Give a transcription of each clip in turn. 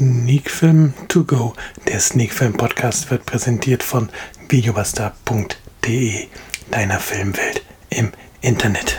Sneakfilm to go. Der Sneakfilm Podcast wird präsentiert von videobuster.de, deiner Filmwelt im Internet.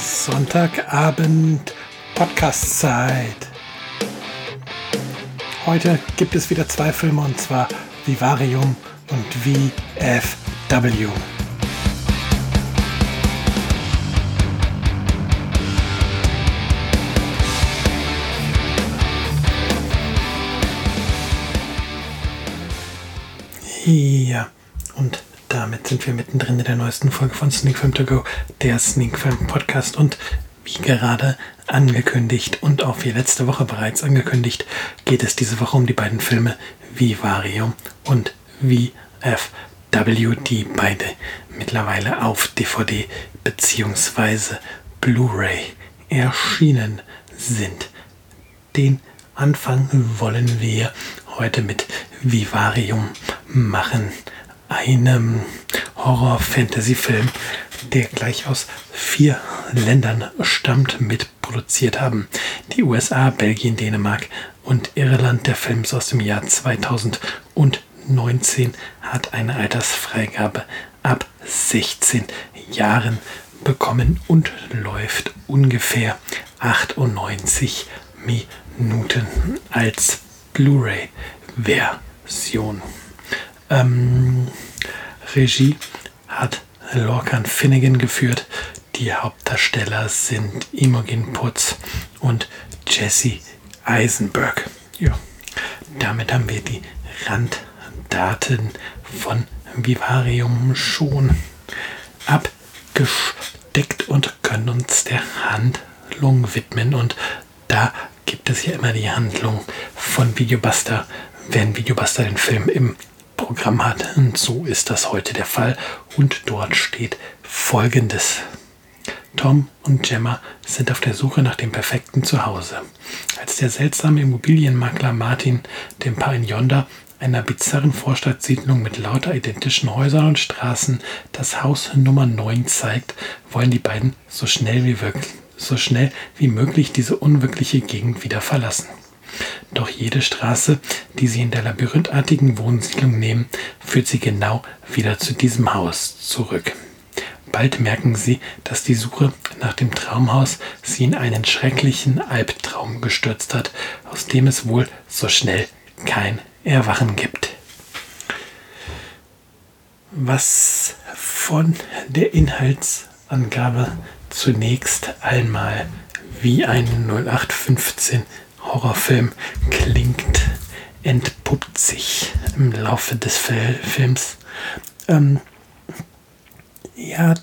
Sonntagabend Podcast-Zeit. Heute gibt es wieder zwei Filme und zwar Vivarium und VFW. Ja, und damit sind wir mittendrin in der neuesten Folge von Sneak Film To Go, der Sneak Film Podcast. Und wie gerade angekündigt und auch wie letzte Woche bereits angekündigt, geht es diese Woche um die beiden Filme Vivarium und VFW, die beide mittlerweile auf DVD bzw. Blu-ray erschienen sind. Den Anfang wollen wir heute mit Vivarium machen einem Horror-Fantasy-Film, der gleich aus vier Ländern stammt, mitproduziert haben. Die USA, Belgien, Dänemark und Irland. Der Film ist aus dem Jahr 2019, hat eine Altersfreigabe ab 16 Jahren bekommen und läuft ungefähr 98 Minuten als Blu-ray-Version. Ähm, Regie hat Lorcan Finnegan geführt. Die Hauptdarsteller sind Imogen Putz und Jesse Eisenberg. Ja, damit haben wir die Randdaten von Vivarium schon abgesteckt und können uns der Handlung widmen. Und da gibt es ja immer die Handlung von Videobuster, wenn Videobuster den Film im Programm hat. Und so ist das heute der Fall. Und dort steht folgendes. Tom und Gemma sind auf der Suche nach dem perfekten Zuhause. Als der seltsame Immobilienmakler Martin dem Paar in Yonder, einer bizarren Vorstadtsiedlung mit lauter identischen Häusern und Straßen, das Haus Nummer 9 zeigt, wollen die beiden so schnell wie, wirklich, so schnell wie möglich diese unwirkliche Gegend wieder verlassen. Doch jede Straße, die sie in der labyrinthartigen Wohnsiedlung nehmen, führt sie genau wieder zu diesem Haus zurück. Bald merken sie, dass die Suche nach dem Traumhaus sie in einen schrecklichen Albtraum gestürzt hat, aus dem es wohl so schnell kein Erwachen gibt. Was von der Inhaltsangabe zunächst einmal wie ein 0815 Horrorfilm klingt, entpuppt sich im Laufe des Films. Ähm, ja,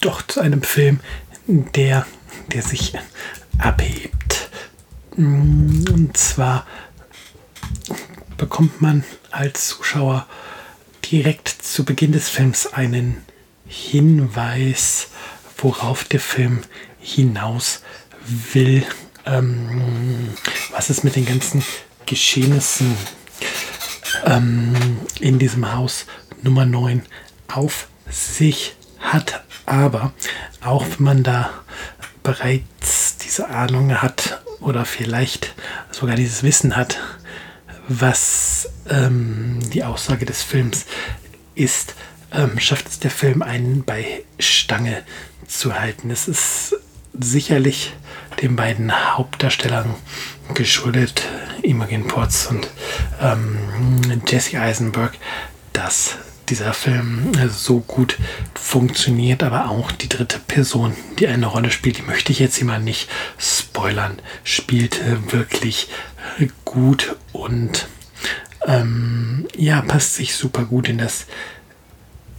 doch zu einem Film, der, der sich abhebt. Und zwar bekommt man als Zuschauer direkt zu Beginn des Films einen Hinweis, worauf der Film hinaus will ähm, was es mit den ganzen Geschehnissen ähm, in diesem Haus Nummer 9 auf sich hat. Aber auch wenn man da bereits diese Ahnung hat oder vielleicht sogar dieses Wissen hat, was ähm, die Aussage des Films ist, ähm, schafft es der Film einen bei Stange zu halten. Es ist sicherlich den beiden Hauptdarstellern geschuldet, Imogen Potts und ähm, Jesse Eisenberg, dass dieser Film so gut funktioniert, aber auch die dritte Person, die eine Rolle spielt, die möchte ich jetzt hier mal nicht spoilern, spielt wirklich gut und ähm, ja, passt sich super gut in das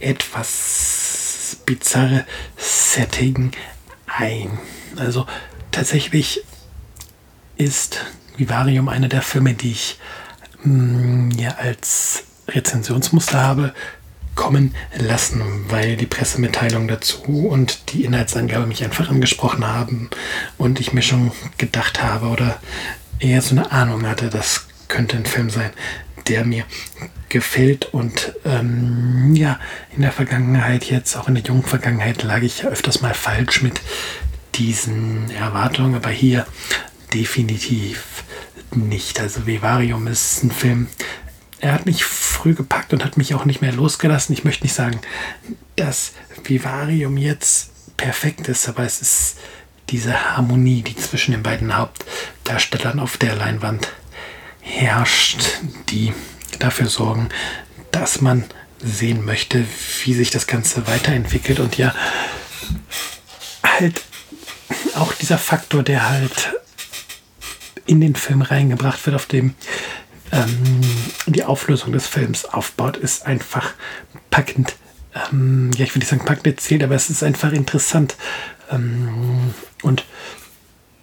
etwas bizarre Setting ein. Also tatsächlich ist Vivarium einer der Filme, die ich mh, ja als Rezensionsmuster habe kommen lassen, weil die Pressemitteilung dazu und die Inhaltsangabe mich einfach angesprochen haben und ich mir schon gedacht habe oder eher so eine Ahnung hatte, das könnte ein Film sein, der mir gefällt. Und ähm, ja, in der Vergangenheit, jetzt auch in der jungen Vergangenheit, lag ich ja öfters mal falsch mit diesen Erwartungen, aber hier definitiv nicht. Also Vivarium ist ein Film, er hat mich früh gepackt und hat mich auch nicht mehr losgelassen. Ich möchte nicht sagen, dass Vivarium jetzt perfekt ist, aber es ist diese Harmonie, die zwischen den beiden Hauptdarstellern auf der Leinwand herrscht, die dafür sorgen, dass man sehen möchte, wie sich das Ganze weiterentwickelt und ja, halt auch dieser Faktor, der halt in den Film reingebracht wird, auf dem ähm, die Auflösung des Films aufbaut, ist einfach packend. Ähm, ja, ich will nicht sagen packend erzählt, aber es ist einfach interessant ähm, und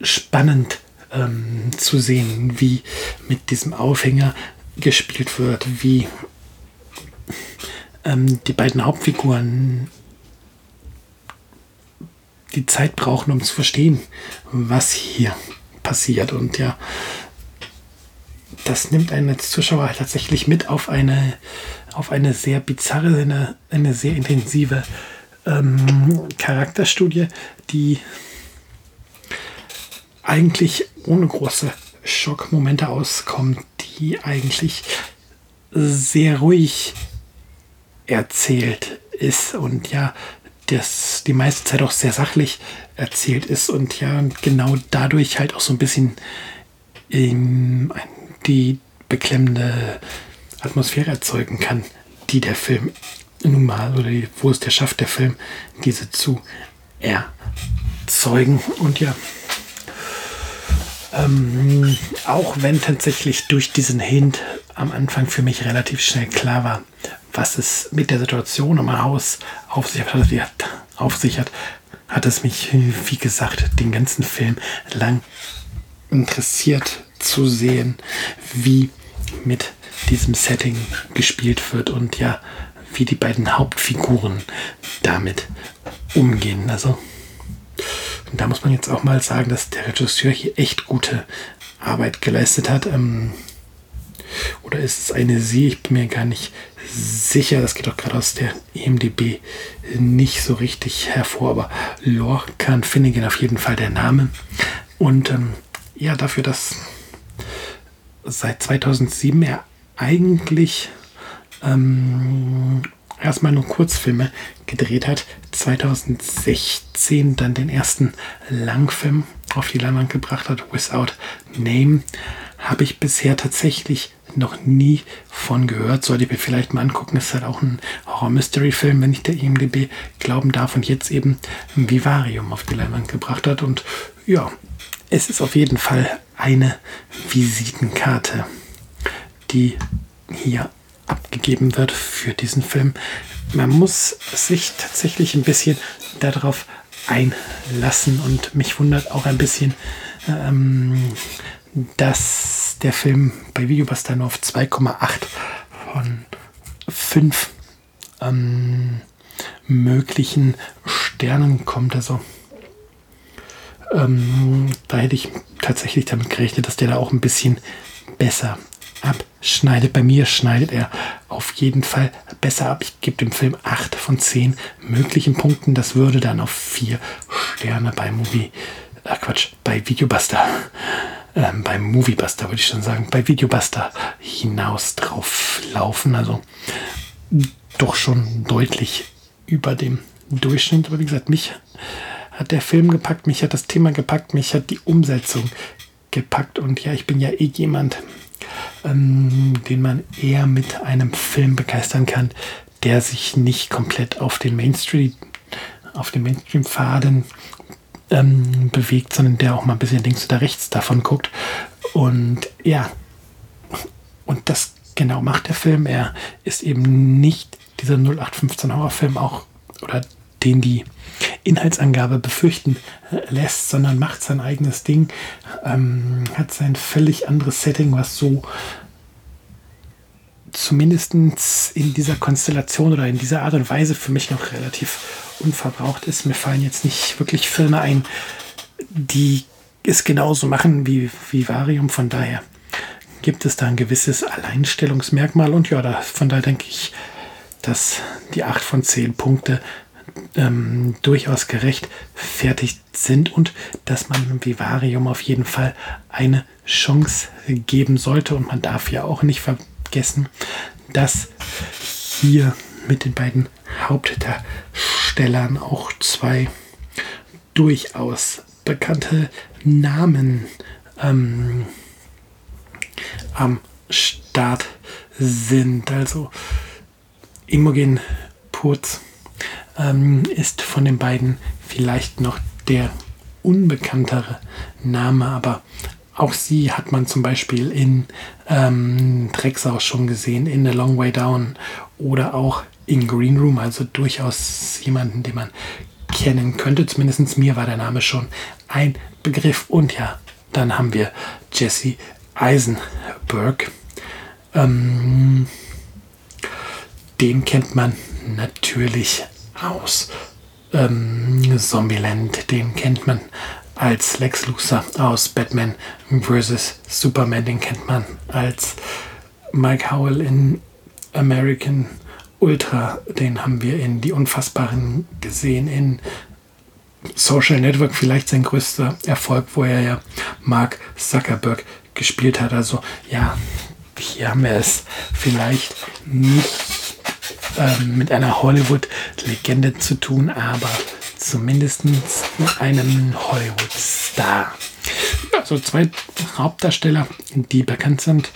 spannend ähm, zu sehen, wie mit diesem Aufhänger gespielt wird, wie ähm, die beiden Hauptfiguren die Zeit brauchen, um zu verstehen, was hier passiert. Und ja, das nimmt einen als Zuschauer tatsächlich mit auf eine, auf eine sehr bizarre, eine, eine sehr intensive ähm, Charakterstudie, die eigentlich ohne große Schockmomente auskommt, die eigentlich sehr ruhig erzählt ist und ja, das die meiste Zeit auch sehr sachlich erzählt ist und ja, genau dadurch halt auch so ein bisschen ähm, die beklemmende Atmosphäre erzeugen kann, die der Film nun mal oder die, wo es der schafft, der Film diese zu erzeugen. Und ja, ähm, auch wenn tatsächlich durch diesen Hint am Anfang für mich relativ schnell klar war, was es mit der Situation im Haus auf sich hat, auf sich hat, hat es mich, wie gesagt, den ganzen Film lang interessiert zu sehen, wie mit diesem Setting gespielt wird und ja, wie die beiden Hauptfiguren damit umgehen. Also da muss man jetzt auch mal sagen, dass der Regisseur hier echt gute Arbeit geleistet hat. Ähm, oder ist es eine Sie? Ich bin mir gar nicht sicher. Das geht auch gerade aus der EMDB nicht so richtig hervor. Aber Lorcan Finnegan auf jeden Fall der Name. Und ähm, ja, dafür, dass seit 2007 er eigentlich ähm, erstmal nur Kurzfilme gedreht hat. 2016 dann den ersten Langfilm auf die Leinwand gebracht hat, Without Name. Habe ich bisher tatsächlich noch nie von gehört. Sollte ich mir vielleicht mal angucken. Ist halt auch ein Horror-Mystery-Film, wenn ich der IMDB glauben darf. Und jetzt eben Vivarium auf die Leinwand gebracht hat. Und ja, es ist auf jeden Fall eine Visitenkarte, die hier abgegeben wird für diesen Film. Man muss sich tatsächlich ein bisschen darauf einlassen und mich wundert auch ein bisschen, ähm, dass der Film bei Videobuster nur auf 2,8 von 5 ähm, möglichen Sternen kommt. Also ähm, da hätte ich tatsächlich damit gerechnet, dass der da auch ein bisschen besser abschneidet. Bei mir schneidet er auf jeden Fall besser ab. Ich gebe dem Film 8 von 10 möglichen Punkten. Das würde dann auf 4 Sterne bei Movie, äh Quatsch, bei Videobuster, ähm, beim Moviebuster würde ich schon sagen, bei Videobuster hinaus drauf laufen. Also doch schon deutlich über dem Durchschnitt. Aber wie gesagt, mich hat der Film gepackt, mich hat das Thema gepackt, mich hat die Umsetzung gepackt. Und ja, ich bin ja eh jemand, ähm, den man eher mit einem Film begeistern kann, der sich nicht komplett auf den Mainstream, auf den Mainstream-Faden ähm, bewegt, sondern der auch mal ein bisschen links oder rechts davon guckt. Und ja, und das genau macht der Film. Er ist eben nicht dieser 0815 Horrorfilm auch oder den die Inhaltsangabe befürchten lässt, sondern macht sein eigenes Ding, ähm, hat sein völlig anderes Setting, was so zumindest in dieser Konstellation oder in dieser Art und Weise für mich noch relativ unverbraucht ist. Mir fallen jetzt nicht wirklich Filme ein, die es genauso machen wie Vivarium. Von daher gibt es da ein gewisses Alleinstellungsmerkmal. Und ja, da, von daher denke ich, dass die 8 von 10 Punkte ähm, durchaus gerechtfertigt sind und dass man Vivarium auf jeden Fall eine Chance geben sollte. Und man darf ja auch nicht vergessen, dass hier mit den beiden Hauptdarstellern auch zwei durchaus bekannte Namen ähm, am Start sind. Also Imogen Purz ähm, ist von den beiden vielleicht noch der unbekanntere Name, aber auch sie hat man zum Beispiel in ähm, Drecksau schon gesehen, in The Long Way Down oder auch in Green Room, also durchaus jemanden, den man kennen könnte. Zumindest mir war der Name schon ein Begriff. Und ja, dann haben wir Jesse Eisenberg. Ähm, den kennt man natürlich aus ähm, Zombieland. Den kennt man als Lex Luthor aus Batman vs. Superman. Den kennt man als Mike Howell in American Ultra. Den haben wir in Die Unfassbaren gesehen. In Social Network vielleicht sein größter Erfolg, wo er ja Mark Zuckerberg gespielt hat. Also ja, hier haben wir es vielleicht nicht ähm, mit einer Hollywood-Legende zu tun, aber zumindest einem Hollywood-Star. Also zwei Hauptdarsteller, die bekannt sind.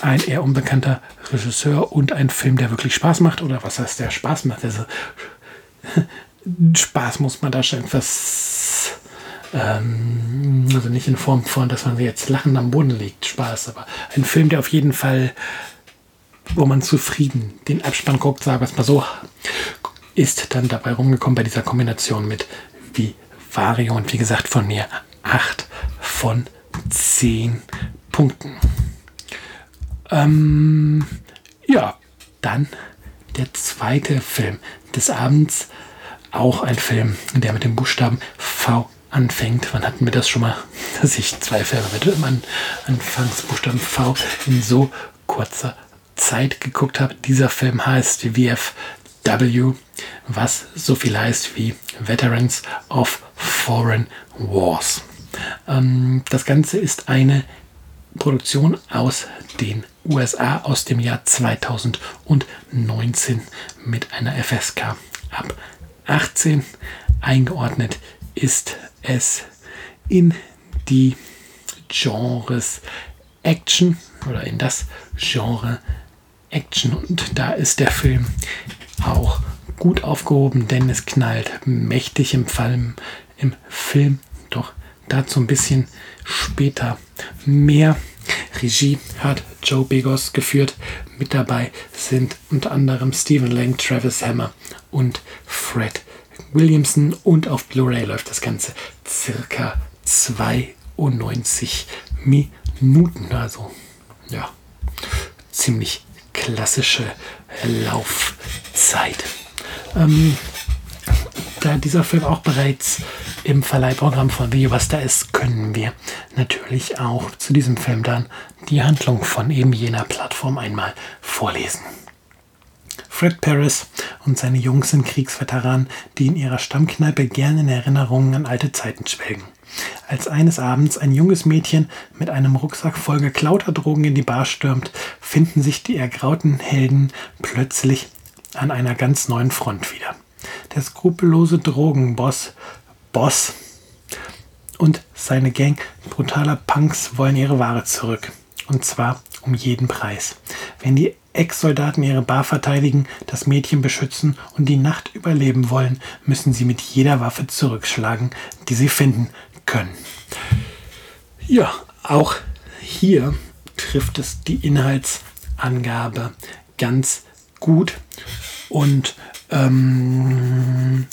Ein eher unbekannter Regisseur und ein Film, der wirklich Spaß macht. Oder was heißt der Spaß macht? Also Spaß muss man da schon etwas, ähm, also nicht in Form von, dass man jetzt lachend am Boden liegt, Spaß, aber ein Film, der auf jeden Fall wo man zufrieden den Abspann guckt, sagen wir es mal so, ist dann dabei rumgekommen bei dieser Kombination mit Vivario und wie gesagt von mir 8 von 10 Punkten. Ähm, ja, dann der zweite Film des Abends. Auch ein Film, der mit dem Buchstaben V anfängt. Wann hatten wir das schon mal, dass ich zwei Filme mit dem Anfangsbuchstaben V in so kurzer Zeit geguckt habe. Dieser Film heißt VFW, was so viel heißt wie Veterans of Foreign Wars. Ähm, das Ganze ist eine Produktion aus den USA aus dem Jahr 2019 mit einer FSK ab 18. Eingeordnet ist es in die Genres Action oder in das Genre Action und da ist der Film auch gut aufgehoben, denn es knallt mächtig im Fall im Film. Doch dazu ein bisschen später mehr. Regie hat Joe Begos geführt. Mit dabei sind unter anderem Stephen Lang, Travis Hammer und Fred Williamson. Und auf Blu-ray läuft das Ganze circa 92 Minuten. Also ja, ziemlich klassische Laufzeit. Ähm, da dieser Film auch bereits im Verleihprogramm von Videobuster ist, können wir natürlich auch zu diesem Film dann die Handlung von eben jener Plattform einmal vorlesen. Fred Paris und seine Jungs sind Kriegsveteranen, die in ihrer Stammkneipe gern in Erinnerungen an alte Zeiten schwelgen. Als eines Abends ein junges Mädchen mit einem Rucksack voll geklauter Drogen in die Bar stürmt, finden sich die ergrauten Helden plötzlich an einer ganz neuen Front wieder. Der skrupellose Drogenboss Boss und seine Gang brutaler Punks wollen ihre Ware zurück. Und zwar um jeden Preis. Wenn die Ex-Soldaten ihre Bar verteidigen, das Mädchen beschützen und die Nacht überleben wollen, müssen sie mit jeder Waffe zurückschlagen, die sie finden können. Ja, auch hier trifft es die Inhaltsangabe ganz gut und ähm,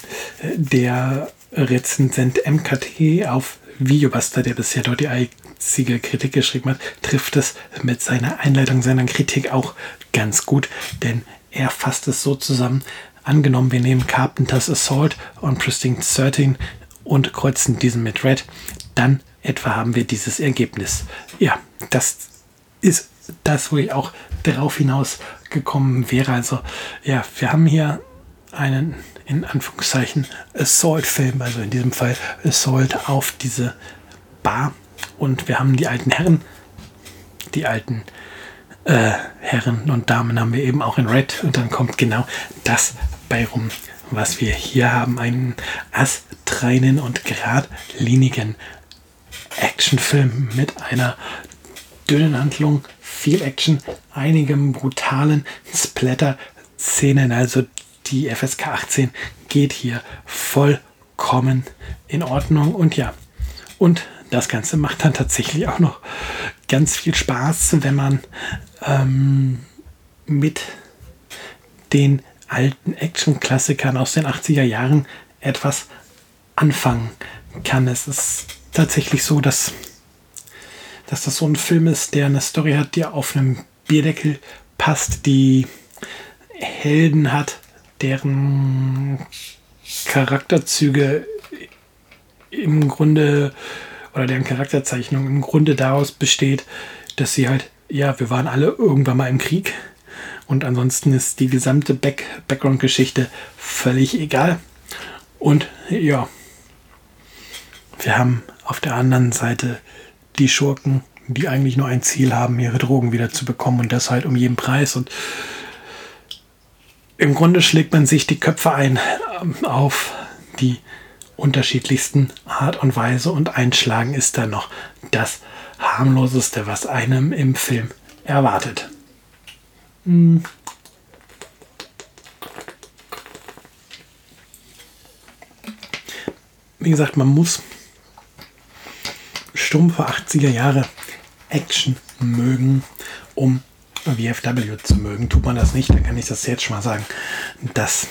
der Rezensent MKT auf Videobuster, der bisher dort die einzige Kritik geschrieben hat, trifft es mit seiner Einleitung seiner Kritik auch ganz gut, denn er fasst es so zusammen. Angenommen, wir nehmen Carpenters Assault und Pristine 13 und kreuzen diesen mit Red, dann etwa haben wir dieses Ergebnis. Ja, das ist das, wo ich auch darauf hinaus gekommen wäre. Also ja, wir haben hier einen in Anführungszeichen Assault-Film, also in diesem Fall Assault auf diese Bar. Und wir haben die alten Herren, die alten äh, Herren und Damen haben wir eben auch in Red. Und dann kommt genau das bei rum, was wir hier haben, einen astreinen und geradlinigen Actionfilm mit einer dünnen Handlung, viel Action, einigem brutalen Splatter-Szenen. Also die FSK 18 geht hier vollkommen in Ordnung. Und ja, und das Ganze macht dann tatsächlich auch noch ganz viel Spaß, wenn man ähm, mit den alten Action-Klassikern aus den 80er Jahren etwas anfangen kann. Es ist tatsächlich so, dass, dass das so ein Film ist, der eine Story hat, die auf einem Bierdeckel passt, die Helden hat, deren Charakterzüge im Grunde oder deren Charakterzeichnung im Grunde daraus besteht, dass sie halt, ja, wir waren alle irgendwann mal im Krieg und ansonsten ist die gesamte Back Background-Geschichte völlig egal. Und ja, wir haben auf der anderen Seite die Schurken, die eigentlich nur ein Ziel haben, ihre Drogen wieder zu bekommen und das halt um jeden Preis. Und im Grunde schlägt man sich die Köpfe ein ähm, auf die unterschiedlichsten Art und Weise und einschlagen ist dann noch das harmloseste, was einem im Film erwartet. Hm. Wie gesagt, man muss stumpfe 80er Jahre Action mögen, um VFW zu mögen. Tut man das nicht, dann kann ich das jetzt schon mal sagen, dass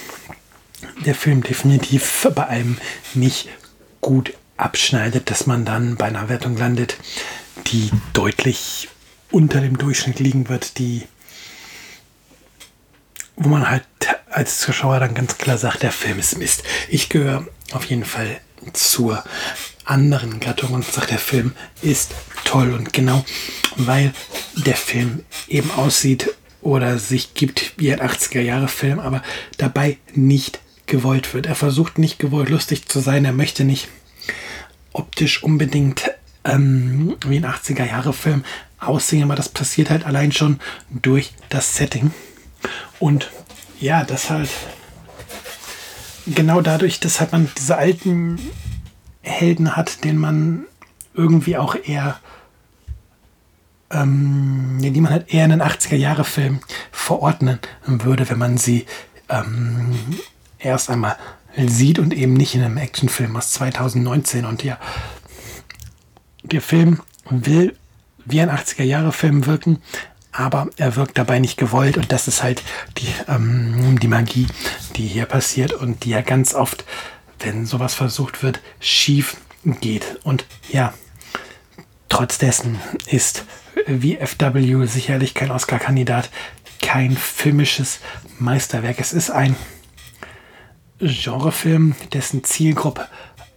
der Film definitiv bei einem nicht gut abschneidet, dass man dann bei einer Wertung landet, die deutlich unter dem Durchschnitt liegen wird, die wo man halt als Zuschauer dann ganz klar sagt, der Film ist Mist. Ich gehöre auf jeden Fall zur anderen und sagt, der Film ist toll. Und genau weil der Film eben aussieht oder sich gibt wie ein 80er-Jahre-Film, aber dabei nicht gewollt wird. Er versucht nicht gewollt lustig zu sein, er möchte nicht optisch unbedingt ähm, wie ein 80er-Jahre-Film aussehen, aber das passiert halt allein schon durch das Setting. Und ja, das halt genau dadurch, dass halt man diese alten Helden hat, den man irgendwie auch eher, ähm, die man halt eher in einen 80er-Jahre-Film verordnen würde, wenn man sie ähm, erst einmal sieht und eben nicht in einem Actionfilm aus 2019. Und ja, der Film will wie ein 80er-Jahre-Film wirken, aber er wirkt dabei nicht gewollt und das ist halt die, ähm, die Magie, die hier passiert und die ja ganz oft wenn sowas versucht wird, schief geht. Und ja, trotz dessen ist VFW sicherlich kein Oscar-Kandidat, kein filmisches Meisterwerk. Es ist ein Genrefilm, dessen Zielgruppe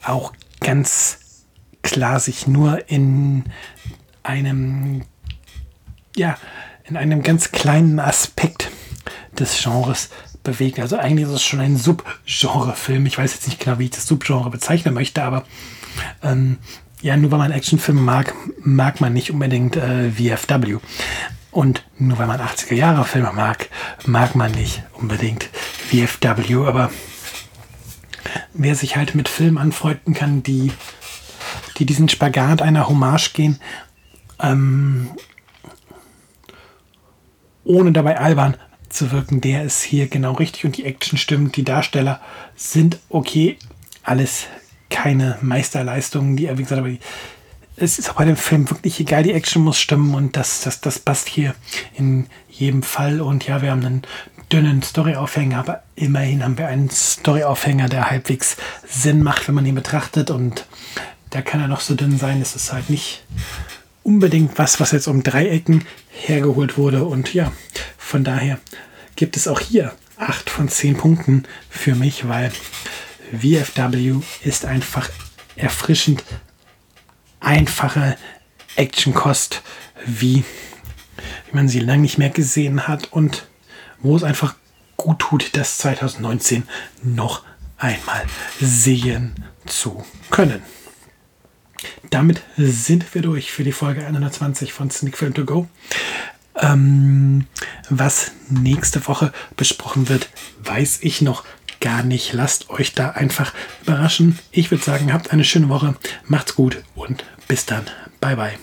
auch ganz klar sich nur in einem, ja, in einem ganz kleinen Aspekt des Genres bewegen. Also eigentlich ist es schon ein Subgenre-Film. Ich weiß jetzt nicht genau, wie ich das Subgenre bezeichnen möchte, aber ähm, ja, nur weil man Actionfilme mag, mag man nicht unbedingt äh, VFW. Und nur weil man 80er-Jahre-Filme mag, mag man nicht unbedingt VFW. Aber wer sich halt mit Filmen anfreunden kann, die, die diesen Spagat einer Hommage gehen, ähm, ohne dabei albern zu wirken, der ist hier genau richtig und die Action stimmt, die Darsteller sind okay, alles keine Meisterleistungen, die, wie gesagt, aber die, es ist auch bei dem Film wirklich egal, die Action muss stimmen und das, das, das passt hier in jedem Fall und ja, wir haben einen dünnen Storyaufhänger, aber immerhin haben wir einen Storyaufhänger, der halbwegs Sinn macht, wenn man ihn betrachtet. Und da kann er noch so dünn sein. Es ist halt nicht unbedingt was, was jetzt um Dreiecken hergeholt wurde. Und ja, von daher gibt es auch hier 8 von 10 Punkten für mich, weil VFW ist einfach erfrischend einfache Actionkost, wie, wie man sie lange nicht mehr gesehen hat und wo es einfach gut tut, das 2019 noch einmal sehen zu können. Damit sind wir durch für die Folge 120 von Sneak Film To Go. Ähm, was nächste Woche besprochen wird, weiß ich noch gar nicht. Lasst euch da einfach überraschen. Ich würde sagen, habt eine schöne Woche, macht's gut und bis dann. Bye bye.